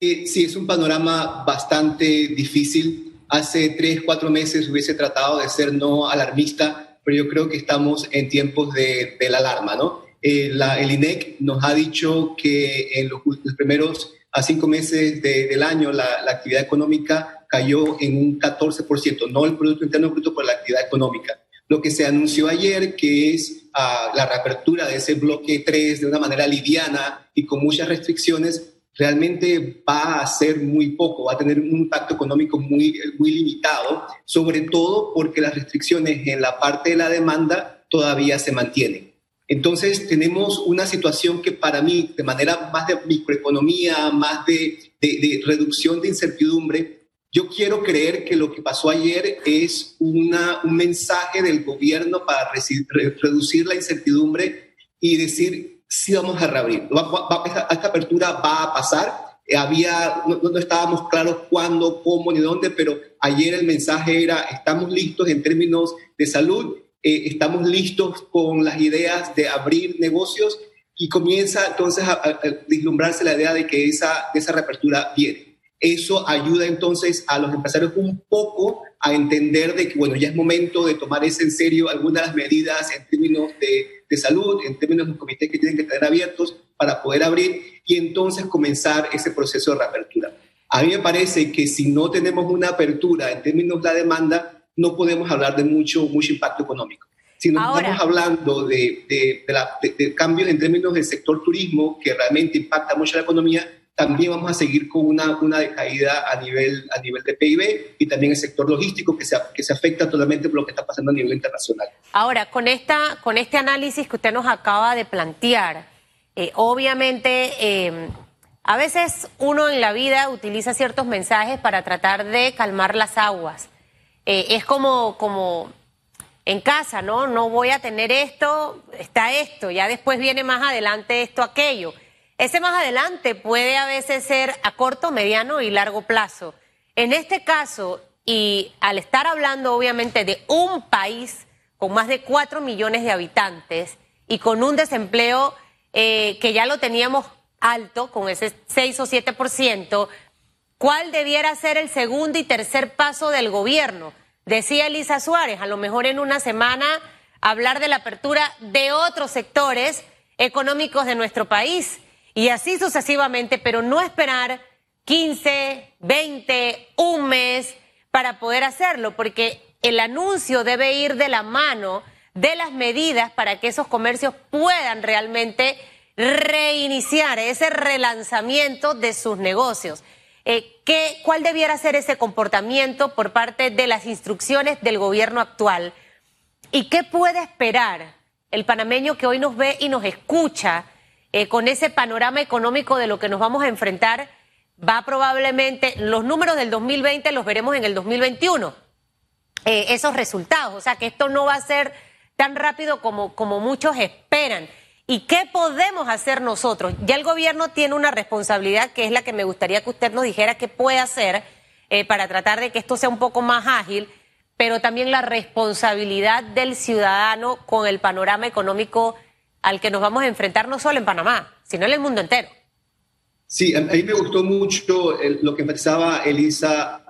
sí, es un panorama bastante difícil. Hace tres, cuatro meses hubiese tratado de ser no alarmista, pero yo creo que estamos en tiempos de, la alarma, ¿no? Eh, el INEC nos ha dicho que en los, primeros a cinco meses del año la, la, actividad económica cayó en un 14%, no el Producto Interno Bruto, pero la actividad económica. Lo que se anunció ayer, que es uh, la reapertura de ese bloque 3 de una manera liviana y con muchas restricciones, realmente va a ser muy poco, va a tener un impacto económico muy, muy limitado, sobre todo porque las restricciones en la parte de la demanda todavía se mantienen. Entonces tenemos una situación que para mí, de manera más de microeconomía, más de, de, reducción de incertidumbre, yo quiero creer que lo que pasó ayer es una, un mensaje del gobierno para reducir la incertidumbre y decir, sí vamos a reabrir. esta, apertura va a pasar. Eh, había, no, estábamos claros cuándo, cómo ni dónde, pero ayer el mensaje era, estamos listos en términos de salud, eh, estamos listos con las ideas de abrir negocios y comienza entonces a, a, vislumbrarse la idea de que esa, esa reapertura viene. Eso ayuda entonces a los empresarios un poco a entender de que, bueno, ya es momento de tomar ese en serio algunas de las medidas en términos de de salud, en términos de comités que tienen que tener abiertos para poder abrir y entonces comenzar ese proceso de reapertura. A mí me parece que si no tenemos una apertura en términos de la demanda, no podemos hablar de mucho, mucho impacto económico. Si no estamos hablando de, de, de cambios en términos del sector turismo, que realmente impacta mucho la economía, también vamos a seguir con una, una decaída a nivel, a nivel de PIB y también el sector logístico que se, que se afecta totalmente por lo que está pasando a nivel internacional. Ahora, con, esta, con este análisis que usted nos acaba de plantear, eh, obviamente eh, a veces uno en la vida utiliza ciertos mensajes para tratar de calmar las aguas. Eh, es como, como en casa, ¿no? No voy a tener esto, está esto, ya después viene más adelante esto, aquello. Ese más adelante puede a veces ser a corto, mediano y largo plazo. En este caso, y al estar hablando obviamente de un país con más de cuatro millones de habitantes y con un desempleo eh, que ya lo teníamos alto, con ese 6 o 7%, ¿cuál debiera ser el segundo y tercer paso del gobierno? Decía Elisa Suárez, a lo mejor en una semana hablar de la apertura de otros sectores económicos de nuestro país y así sucesivamente, pero no esperar 15, 20, un mes para poder hacerlo, porque el anuncio debe ir de la mano de las medidas para que esos comercios puedan realmente reiniciar ese relanzamiento de sus negocios. Eh, ¿qué, ¿Cuál debiera ser ese comportamiento por parte de las instrucciones del gobierno actual? ¿Y qué puede esperar el panameño que hoy nos ve y nos escucha? Eh, con ese panorama económico de lo que nos vamos a enfrentar, va probablemente, los números del 2020 los veremos en el 2021, eh, esos resultados. O sea que esto no va a ser tan rápido como, como muchos esperan. ¿Y qué podemos hacer nosotros? Ya el gobierno tiene una responsabilidad que es la que me gustaría que usted nos dijera qué puede hacer eh, para tratar de que esto sea un poco más ágil, pero también la responsabilidad del ciudadano con el panorama económico al que nos vamos a enfrentar no solo en Panamá, sino en el mundo entero. Sí, a mí me gustó mucho lo que empezaba Elisa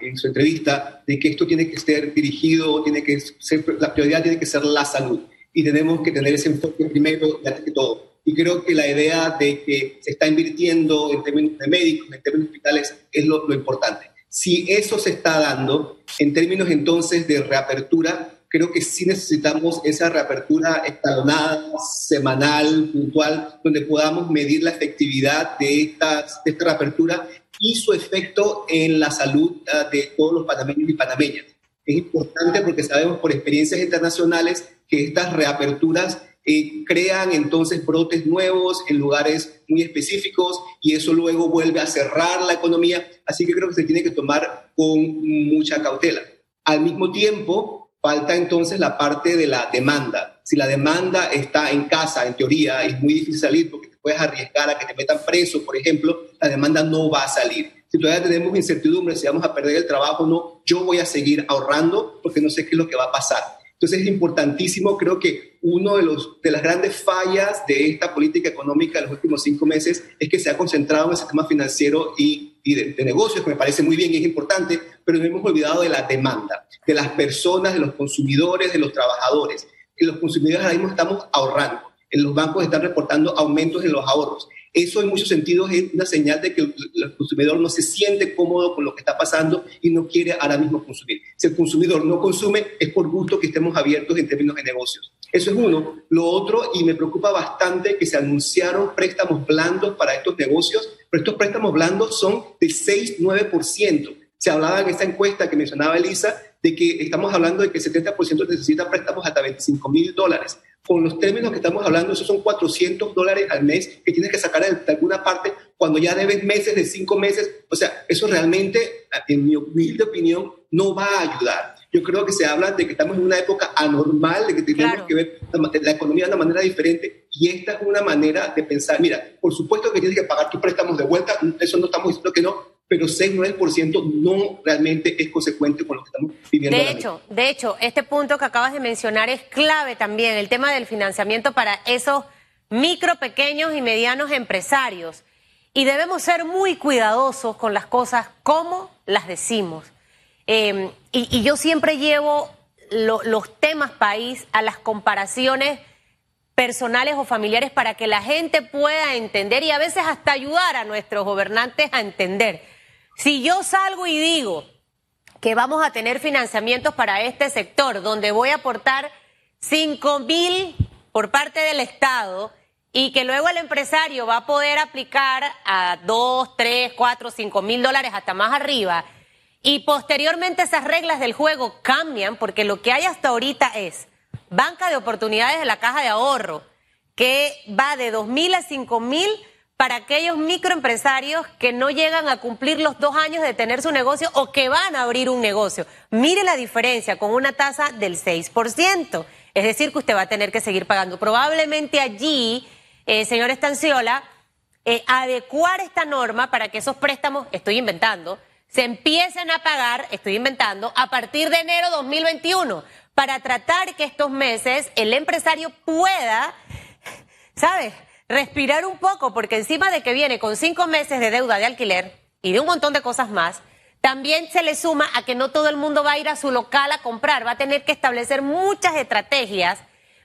en su entrevista, de que esto tiene que ser dirigido, tiene que ser, la prioridad tiene que ser la salud y tenemos que tener ese enfoque primero antes que todo. Y creo que la idea de que se está invirtiendo en términos de médicos, en términos hospitales, es lo, lo importante. Si eso se está dando, en términos entonces de reapertura, creo que sí necesitamos esa reapertura escalonada, semanal, puntual, donde podamos medir la efectividad de, estas, esta reapertura y su efecto en la salud ah, de todos los panameños y panameñas. Es importante porque sabemos por experiencias internacionales que estas reaperturas eh, crean entonces brotes nuevos en lugares muy específicos y eso luego vuelve a cerrar la economía. Así que creo que se tiene que tomar con mucha cautela. Al mismo tiempo, Falta entonces la parte de la demanda. Si la demanda está en casa, en teoría, es muy difícil salir porque te puedes arriesgar a que te metan preso, por ejemplo, la demanda no va a salir. Si todavía tenemos incertidumbre si vamos a perder el trabajo o no, yo voy a seguir ahorrando porque no sé qué es lo que va a pasar. Entonces es importantísimo, creo que uno de, los, de las grandes fallas de esta política económica de los últimos cinco meses es que se ha concentrado en el sistema financiero y, y de, de, negocios, que me parece muy bien y es importante, pero nos hemos olvidado de la demanda, de las personas, de los consumidores, de los trabajadores. Y los consumidores ahora mismo estamos ahorrando. En los bancos están reportando aumentos en los ahorros. Eso en muchos sentidos es una señal de que el, consumidor no se siente cómodo con lo que está pasando y no quiere ahora mismo consumir. Si el consumidor no consume, es por gusto que estemos abiertos en términos de negocios. Eso es uno. Lo otro, y me preocupa bastante, que se anunciaron préstamos blandos para estos negocios, pero estos préstamos blandos son de 6-9%. Se hablaba en esta encuesta que mencionaba Elisa de que estamos hablando de que el 70% necesita préstamos hasta 25 mil dólares con los términos que estamos hablando, esos son 400 dólares al mes que tienes que sacar de alguna parte cuando ya debes meses de cinco meses. O sea, eso realmente, en mi humilde opinión, no va a ayudar. Yo creo que se habla de que estamos en una época anormal, de que tenemos que ver la, economía de una manera diferente y esta es una manera de pensar, mira, por supuesto que tienes que pagar tus préstamos de vuelta, eso no estamos diciendo que no, pero 6-9% no realmente es consecuente con lo que estamos viviendo. De hecho, de hecho, este punto que acabas de mencionar es clave también, el tema del financiamiento para esos micro, pequeños y medianos empresarios. Y debemos ser muy cuidadosos con las cosas como las decimos. Eh, y, y, yo siempre llevo lo, los temas país a las comparaciones personales o familiares para que la gente pueda entender y a veces hasta ayudar a nuestros gobernantes a entender. Si yo salgo y digo que vamos a tener financiamientos para este sector, donde voy a aportar 5 mil por parte del Estado y que luego el empresario va a poder aplicar a 2, 3, 4, 5 mil dólares hasta más arriba, y posteriormente esas reglas del juego cambian, porque lo que hay hasta ahorita es banca de oportunidades de la caja de ahorro, que va de 2 mil a 5 mil para aquellos microempresarios que no llegan a cumplir los dos años de tener su negocio o que van a abrir un negocio. Mire la diferencia con una tasa del 6%. Es decir, que usted va a tener que seguir pagando. Probablemente allí, eh, señor Estanciola, eh, adecuar esta norma para que esos préstamos, estoy inventando, se empiecen a pagar, estoy inventando, a partir de enero 2021, para tratar que estos meses el empresario pueda, ¿sabes? respirar un poco, porque encima de que viene con cinco meses de deuda de alquiler y de un montón de cosas más, también se le suma a que no todo el mundo va a ir a su local a comprar, va a tener que establecer muchas estrategias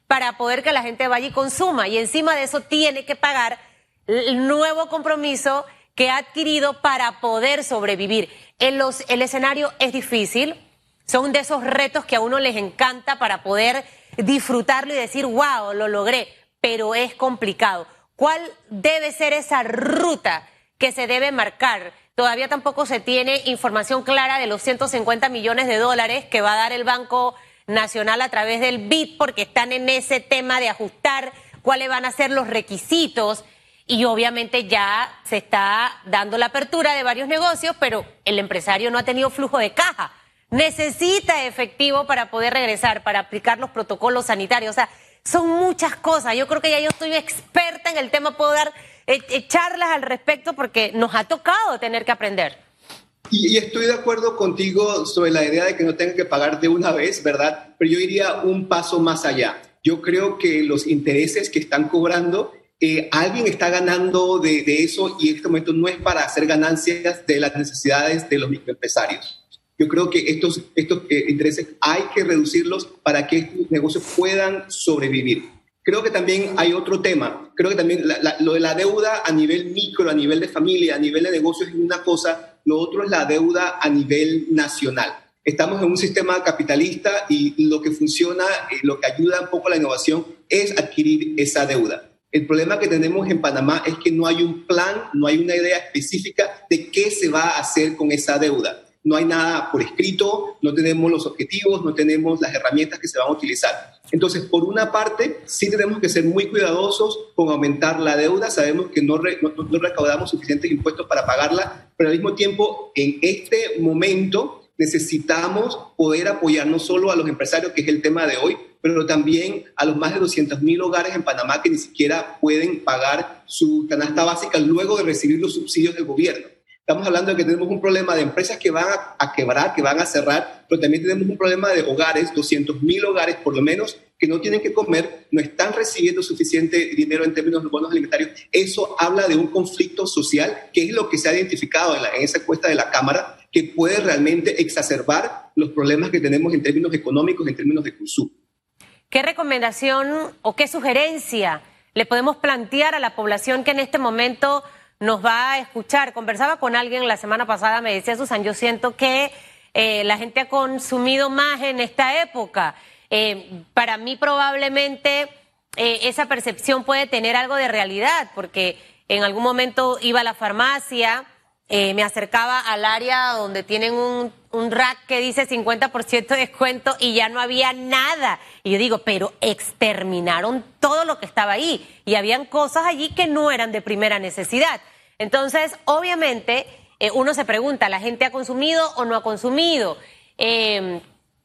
para poder que la gente vaya y consuma. Y encima de eso tiene que pagar el nuevo compromiso que ha adquirido para poder sobrevivir. En los, el escenario es difícil, son de esos retos que a uno les encanta para poder disfrutarlo y decir, wow, lo logré, pero es complicado. ¿Cuál debe ser esa ruta que se debe marcar? Todavía tampoco se tiene información clara de los 150 millones de dólares que va a dar el Banco Nacional a través del BID, porque están en ese tema de ajustar cuáles van a ser los requisitos. Y obviamente ya se está dando la apertura de varios negocios, pero el empresario no ha tenido flujo de caja. Necesita efectivo para poder regresar, para aplicar los protocolos sanitarios. O sea, son muchas cosas. Yo creo que ya yo estoy experta en el tema, puedo dar eh, eh, charlas al respecto porque nos ha tocado tener que aprender. Y, estoy de acuerdo contigo sobre la idea de que no tenga que pagar de una vez, ¿verdad? Pero yo iría un paso más allá. Yo creo que los intereses que están cobrando, eh, alguien está ganando de, de eso y en este momento no es para hacer ganancias de las necesidades de los microempresarios. Yo creo que estos, estos eh, intereses hay que reducirlos para que estos negocios puedan sobrevivir. Creo que también hay otro tema. Creo que también lo de la deuda a nivel micro, a nivel de familia, a nivel de negocios es una cosa. Lo otro es la deuda a nivel nacional. Estamos en un sistema capitalista y lo que funciona, eh, lo que ayuda un poco a la innovación es adquirir esa deuda. El problema que tenemos en Panamá es que no hay un plan, no hay una idea específica de qué se va a hacer con esa deuda no hay nada por escrito, no tenemos los objetivos, no tenemos las herramientas que se van a utilizar. Entonces, por una parte, sí tenemos que ser muy cuidadosos con aumentar la deuda, sabemos que no, recaudamos suficientes impuestos para pagarla, pero al mismo tiempo, en este momento necesitamos poder apoyar no solo a los empresarios, que es el tema de hoy, pero también a los más de 200 mil hogares en Panamá que ni siquiera pueden pagar su canasta básica luego de recibir los subsidios del gobierno. Estamos hablando de que tenemos un problema de empresas que van a, quebrar, que van a cerrar, pero también tenemos un problema de hogares, 200 mil hogares por lo menos, que no tienen que comer, no están recibiendo suficiente dinero en términos de bonos alimentarios. Eso habla de un conflicto social, que es lo que se ha identificado en, en esa encuesta de la Cámara, que puede realmente exacerbar los problemas que tenemos en términos económicos, en términos de consumo. ¿Qué recomendación o qué sugerencia le podemos plantear a la población que en este momento nos va a escuchar. Conversaba con alguien la semana pasada, me decía Susan, yo siento que eh, la gente ha consumido más en esta época. Eh, para mí probablemente eh, esa percepción puede tener algo de realidad, porque en algún momento iba a la farmacia, me acercaba al área donde tienen un, un rack que dice 50% de descuento y ya no había nada. Y yo digo, pero exterminaron todo lo que estaba ahí y habían cosas allí que no eran de primera necesidad. Entonces, obviamente, eh, uno se pregunta, ¿la gente ha consumido o no ha consumido? Eh,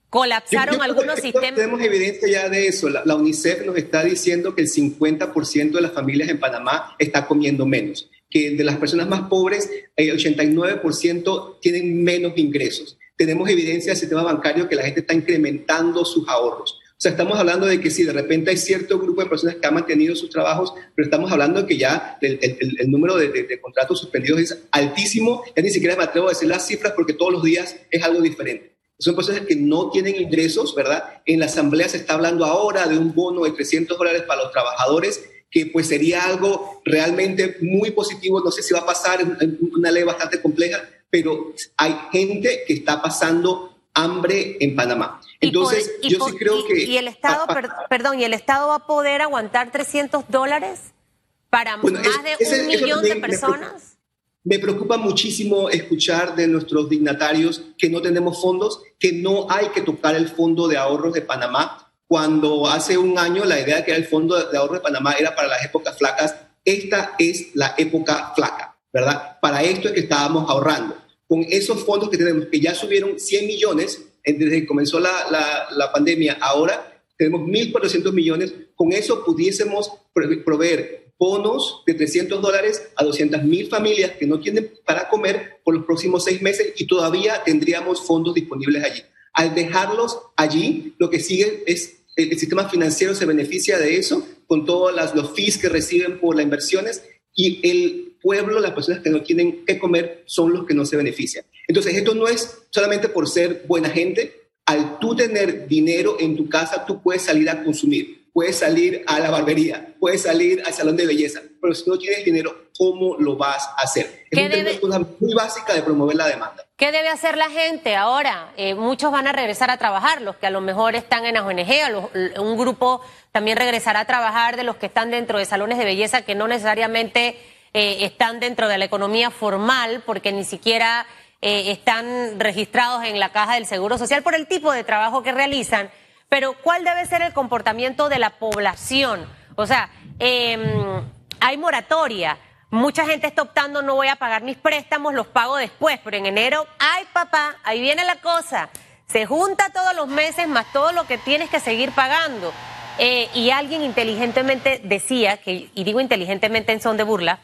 colapsaron algunos sistemas. Tenemos evidencia ya de eso. La, UNICEF nos está diciendo que el 50% de las familias en Panamá está comiendo menos, que de las personas más pobres, el 89% tienen menos ingresos. Tenemos evidencia del sistema bancario que la gente está incrementando sus ahorros. O sea, estamos hablando de que si de repente hay cierto grupo de personas que han mantenido sus trabajos, pero estamos hablando de que ya el, número de, contratos suspendidos es altísimo. Ya ni siquiera me atrevo a decir las cifras porque todos los días es algo diferente. Son personas que no tienen ingresos, ¿verdad? En la asamblea se está hablando ahora de un bono de 300 dólares para los trabajadores, que pues sería algo realmente muy positivo. No sé si va a pasar, en una ley bastante compleja, pero hay gente que está pasando hambre en Panamá. Entonces, yo sí creo que... ¿Y el Estado, perdón, ¿y el Estado va a poder aguantar 300 dólares para más de un millón de personas? Me preocupa muchísimo escuchar de nuestros dignatarios que no tenemos fondos, que no hay que tocar el fondo de ahorros de Panamá, cuando hace un año la idea de que el fondo de ahorros de Panamá era para las épocas flacas. Esta es la época flaca, ¿verdad? Para esto es que estábamos ahorrando con esos fondos que tenemos, que ya subieron 100 millones desde que comenzó la, la, pandemia, ahora tenemos 1.400 millones, con eso pudiésemos proveer bonos de 300 dólares a 200 mil familias que no tienen para comer por los próximos seis meses y todavía tendríamos fondos disponibles allí. Al dejarlos allí, lo que sigue es el, sistema financiero se beneficia de eso con todos los fees que reciben por las inversiones y el pueblo, las personas que no tienen que comer, son los que no se benefician. Entonces, esto no es solamente por ser buena gente. Al tú tener dinero en tu casa, tú puedes salir a consumir, puedes salir a la barbería, puedes salir al salón de belleza, pero si no tienes dinero, ¿cómo lo vas a hacer? Es una cosa muy básica de promover la demanda. ¿Qué debe hacer la gente ahora? Eh, muchos van a regresar a trabajar, los que a lo mejor están en las ONG, un grupo también regresará a trabajar de los que están dentro de salones de belleza que no necesariamente eh, están dentro de la economía formal porque ni siquiera eh, están registrados en la caja del Seguro Social por el tipo de trabajo que realizan. Pero ¿cuál debe ser el comportamiento de la población? O sea, em, hay moratoria. Mucha gente está optando, no voy a pagar mis préstamos, los pago después, pero en enero, ay papá, ahí viene la cosa. Se junta todos los meses más todo lo que tienes que seguir pagando. Eh, y alguien inteligentemente decía, que, y digo inteligentemente en son de burla,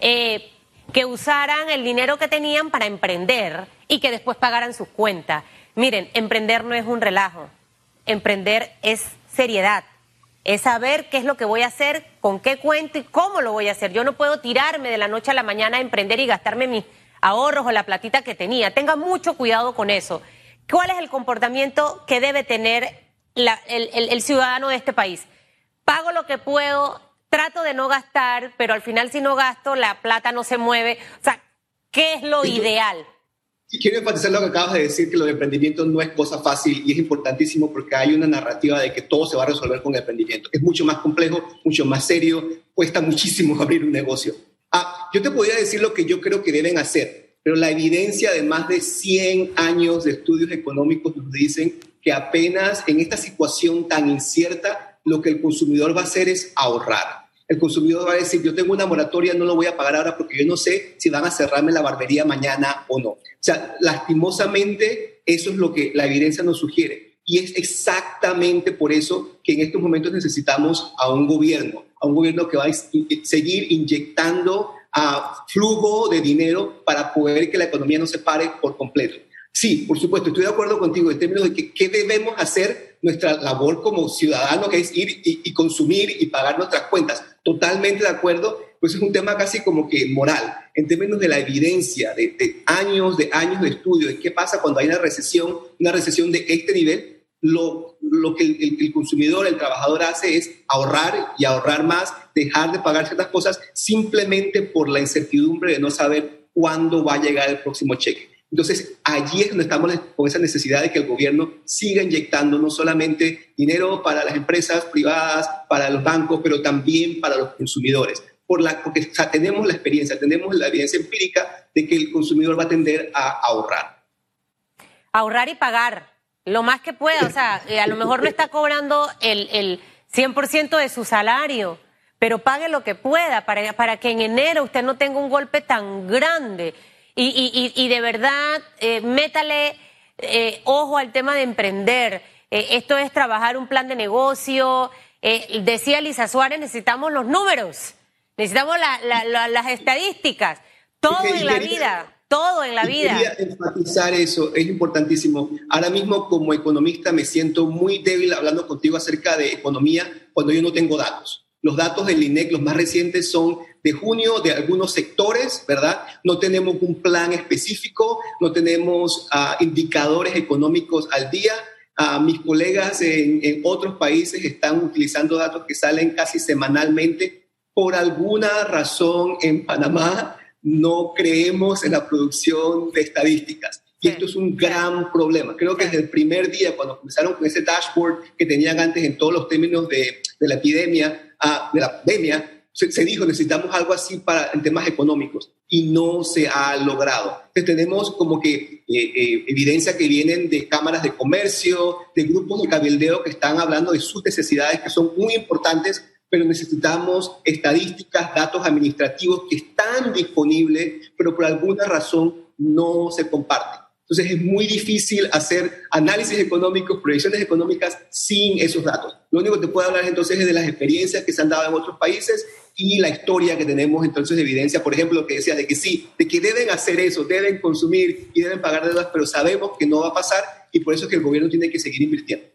eh, que usaran el dinero que tenían para emprender y que después pagaran sus cuentas. Miren, emprender no es un relajo, emprender es seriedad, es saber qué es lo que voy a hacer, con qué cuento y cómo lo voy a hacer. Yo no puedo tirarme de la noche a la mañana a emprender y gastarme mis ahorros o la platita que tenía. Tenga mucho cuidado con eso. ¿Cuál es el comportamiento que debe tener el ciudadano de este país? Pago lo que puedo, trato de no gastar, pero al final si no gasto, la plata no se mueve. O sea, ¿qué es lo ideal? Quiero enfatizar lo que acabas de decir, que los emprendimientos no es cosa fácil y es importantísimo porque hay una narrativa de que todo se va a resolver con el emprendimiento. Es mucho más complejo, mucho más serio, cuesta muchísimo abrir un negocio. Ah, yo te podría decir lo que yo creo que deben hacer, pero la evidencia de más de 100 años de estudios económicos nos dicen que apenas en esta situación tan incierta, lo que el consumidor va a hacer es ahorrar el consumidor va a decir, yo tengo una moratoria, no lo voy a pagar ahora porque yo no sé si van a cerrarme la barbería mañana o no. O sea, lastimosamente, eso es lo que la evidencia nos sugiere. Y es exactamente por eso que en estos momentos necesitamos a un gobierno, a un gobierno que va a seguir inyectando a flujo de dinero para poder que la economía no se pare por completo. Sí, por supuesto, estoy de acuerdo contigo en términos de qué debemos hacer nuestra labor como ciudadanos, que es ir y, consumir y pagar nuestras cuentas. Totalmente de acuerdo, pues es un tema casi como que moral, en términos de la evidencia, de, años, de años de estudio, de qué pasa cuando hay una recesión, una recesión de este nivel, lo, lo que el, el, consumidor, el trabajador hace es ahorrar y ahorrar más, dejar de pagar ciertas cosas simplemente por la incertidumbre de no saber cuándo va a llegar el próximo cheque. Entonces, allí es donde estamos con esa necesidad de que el gobierno siga inyectando no solamente dinero para las empresas privadas, para los bancos, pero también para los consumidores. Por la, porque tenemos la experiencia, tenemos la evidencia empírica de que el consumidor va a tender a ahorrar. Ahorrar y pagar lo más que pueda. O sea, eh, a lo mejor no está cobrando el, el 100% de su salario, pero pague lo que pueda para, para que en enero usted no tenga un golpe tan grande. Y, y, y de verdad, eh, métale eh, ojo al tema de emprender. Eh, esto es trabajar un plan de negocio. decía Lisa Suárez, necesitamos los números, necesitamos las estadísticas, todo en la vida. Todo en la vida. Quería enfatizar eso, es importantísimo. Ahora mismo como economista me siento muy débil hablando contigo acerca de economía cuando yo no tengo datos. Los datos del INEC, los más recientes, son de junio de algunos sectores, ¿verdad? No tenemos un plan específico, no tenemos uh, indicadores económicos al día. Uh, mis colegas en, en otros países están utilizando datos que salen casi semanalmente. Por alguna razón en Panamá no creemos en la producción de estadísticas. Y esto es un gran problema. Creo que desde el primer día, cuando comenzaron con ese dashboard que tenían antes en todos los términos de, de la epidemia, de la pandemia, se, dijo necesitamos algo así para en temas económicos y no se ha logrado. Entonces tenemos como que eh, eh, evidencia que vienen de cámaras de comercio, de grupos de cabildeo que están hablando de sus necesidades que son muy importantes, pero necesitamos estadísticas, datos administrativos que están disponibles, pero por alguna razón no se comparten. Entonces es muy difícil hacer análisis económicos, proyecciones económicas sin esos datos. Lo único que te puedo hablar entonces es de las experiencias que se han dado en otros países y la historia que tenemos entonces de evidencia, por ejemplo, lo que decía de que sí, de que deben hacer eso, deben consumir y deben pagar deudas, pero sabemos que no va a pasar y por eso es que el gobierno tiene que seguir invirtiendo.